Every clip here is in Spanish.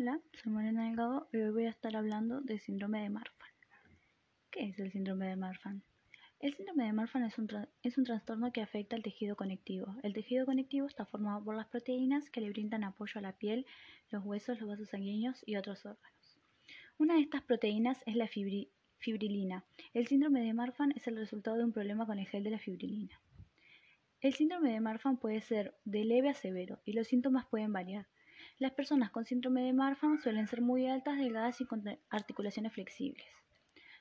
Hola, soy Morena Delgado y hoy voy a estar hablando del síndrome de Marfan. ¿Qué es el síndrome de Marfan? El síndrome de Marfan es un, es un trastorno que afecta al tejido conectivo. El tejido conectivo está formado por las proteínas que le brindan apoyo a la piel, los huesos, los vasos sanguíneos y otros órganos. Una de estas proteínas es la fibrilina. El síndrome de Marfan es el resultado de un problema con el gel de la fibrilina. El síndrome de Marfan puede ser de leve a severo y los síntomas pueden variar. Las personas con síndrome de Marfan suelen ser muy altas, delgadas y con articulaciones flexibles.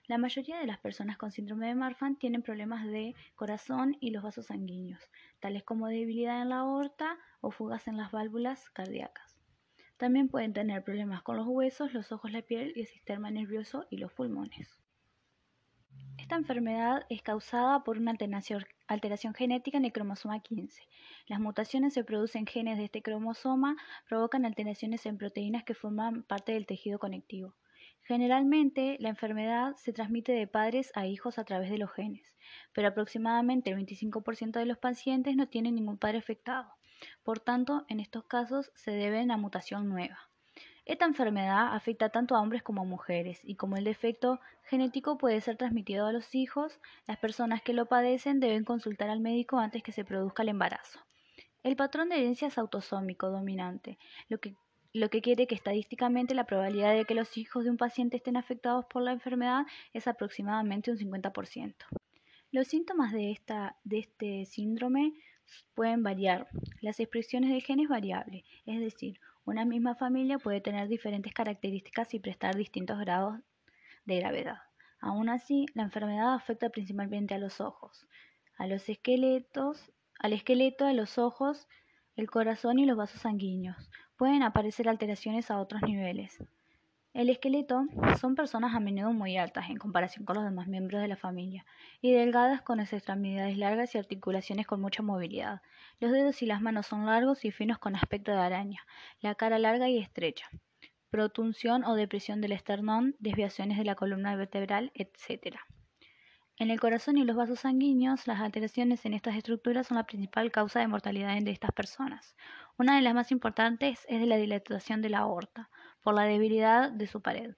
La mayoría de las personas con síndrome de Marfan tienen problemas de corazón y los vasos sanguíneos, tales como debilidad en la aorta o fugas en las válvulas cardíacas. También pueden tener problemas con los huesos, los ojos, la piel y el sistema nervioso y los pulmones. Esta enfermedad es causada por una alteración, genética en el cromosoma 15. Las mutaciones se producen en genes de este cromosoma, provocan alteraciones en proteínas que forman parte del tejido conectivo. Generalmente, la enfermedad se transmite de padres a hijos a través de los genes, pero aproximadamente el 25% de los pacientes no tienen ningún padre afectado. Por tanto, en estos casos se debe a mutación nueva. Esta enfermedad afecta tanto a hombres como a mujeres y como el defecto genético puede ser transmitido a los hijos, las personas que lo padecen deben consultar al médico antes que se produzca el embarazo. El patrón de herencia es autosómico dominante, lo que, lo que quiere que estadísticamente la probabilidad de que los hijos de un paciente estén afectados por la enfermedad es aproximadamente un 50%. Los síntomas de, esta, de este síndrome pueden variar. Las expresiones del gen es variable, es decir, una misma familia puede tener diferentes características y prestar distintos grados de gravedad. Aún así, la enfermedad afecta principalmente a los ojos, a los esqueletos, al esqueleto, a los ojos, el corazón y los vasos sanguíneos. Pueden aparecer alteraciones a otros niveles. El esqueleto son personas a menudo muy altas en comparación con los demás miembros de la familia y delgadas con las extremidades largas y articulaciones con mucha movilidad. Los dedos y las manos son largos y finos con aspecto de araña, la cara larga y estrecha, protunción o depresión del esternón, desviaciones de la columna vertebral, etc. En el corazón y los vasos sanguíneos, las alteraciones en estas estructuras son la principal causa de mortalidad de estas personas. Una de las más importantes es de la dilatación de la aorta, por la debilidad de su pared,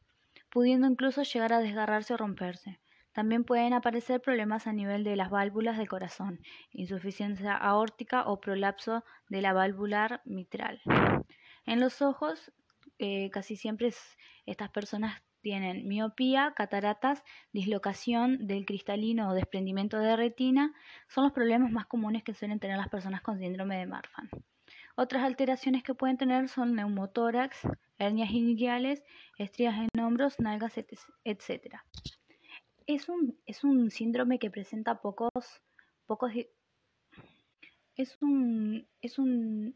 pudiendo incluso llegar a desgarrarse o romperse. También pueden aparecer problemas a nivel de las válvulas del corazón, insuficiencia aórtica o prolapso de la válvula mitral. En los ojos, eh, casi siempre estas personas tienen miopía, cataratas, dislocación del cristalino o desprendimiento de retina, son los problemas más comunes que suelen tener las personas con síndrome de Marfan. Otras alteraciones que pueden tener son neumotórax, hernias inguinales, estrías en hombros, nalgas, etc. Es un, es un síndrome que presenta pocos, pocos es un, es un,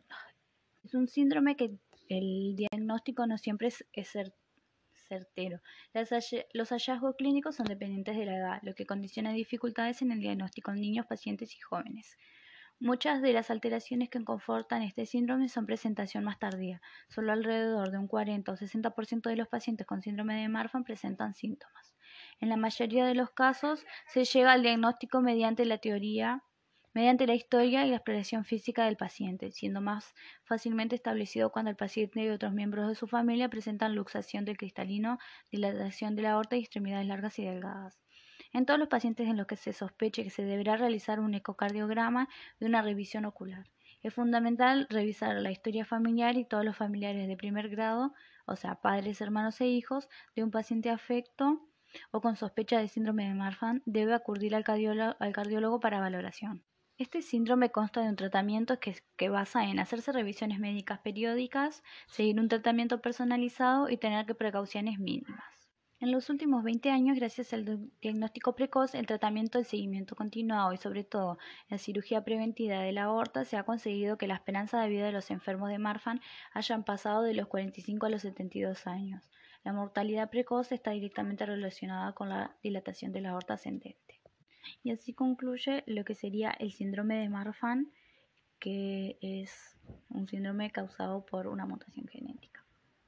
es un síndrome que el diagnóstico no siempre es, certero. los hallazgos clínicos son dependientes de la edad, lo que condiciona dificultades en el diagnóstico en niños, pacientes y jóvenes. Muchas de las alteraciones que confortan este síndrome son presentación más tardía. Solo alrededor de un 40 o 60% de los pacientes con síndrome de Marfan presentan síntomas. En la mayoría de los casos se llega al diagnóstico mediante la teoría, mediante la historia y la expresión física del paciente, siendo más fácilmente establecido cuando el paciente y otros miembros de su familia presentan luxación del cristalino, dilatación de la aorta y extremidades largas y delgadas en todos los pacientes en los que se sospeche que se deberá realizar un ecocardiograma y una revisión ocular. Es fundamental revisar la historia familiar y todos los familiares de primer grado, o sea, padres, hermanos e hijos, de un paciente afecto o con sospecha de síndrome de Marfan, debe acudir al cardiólogo, para valoración. Este síndrome consta de un tratamiento que, que, basa en hacerse revisiones médicas periódicas, seguir un tratamiento personalizado y tener precauciones mínimas. En los últimos 20 años, gracias al diagnóstico precoz, el tratamiento, el seguimiento continuado y sobre todo la cirugía preventiva de la aorta, se ha conseguido que la esperanza de vida de los enfermos de Marfan hayan pasado de los 45 a los 72 años. La mortalidad precoz está directamente relacionada con la dilatación de la aorta ascendente. Y así concluye lo que sería el síndrome de Marfan, que es un síndrome causado por una mutación genética.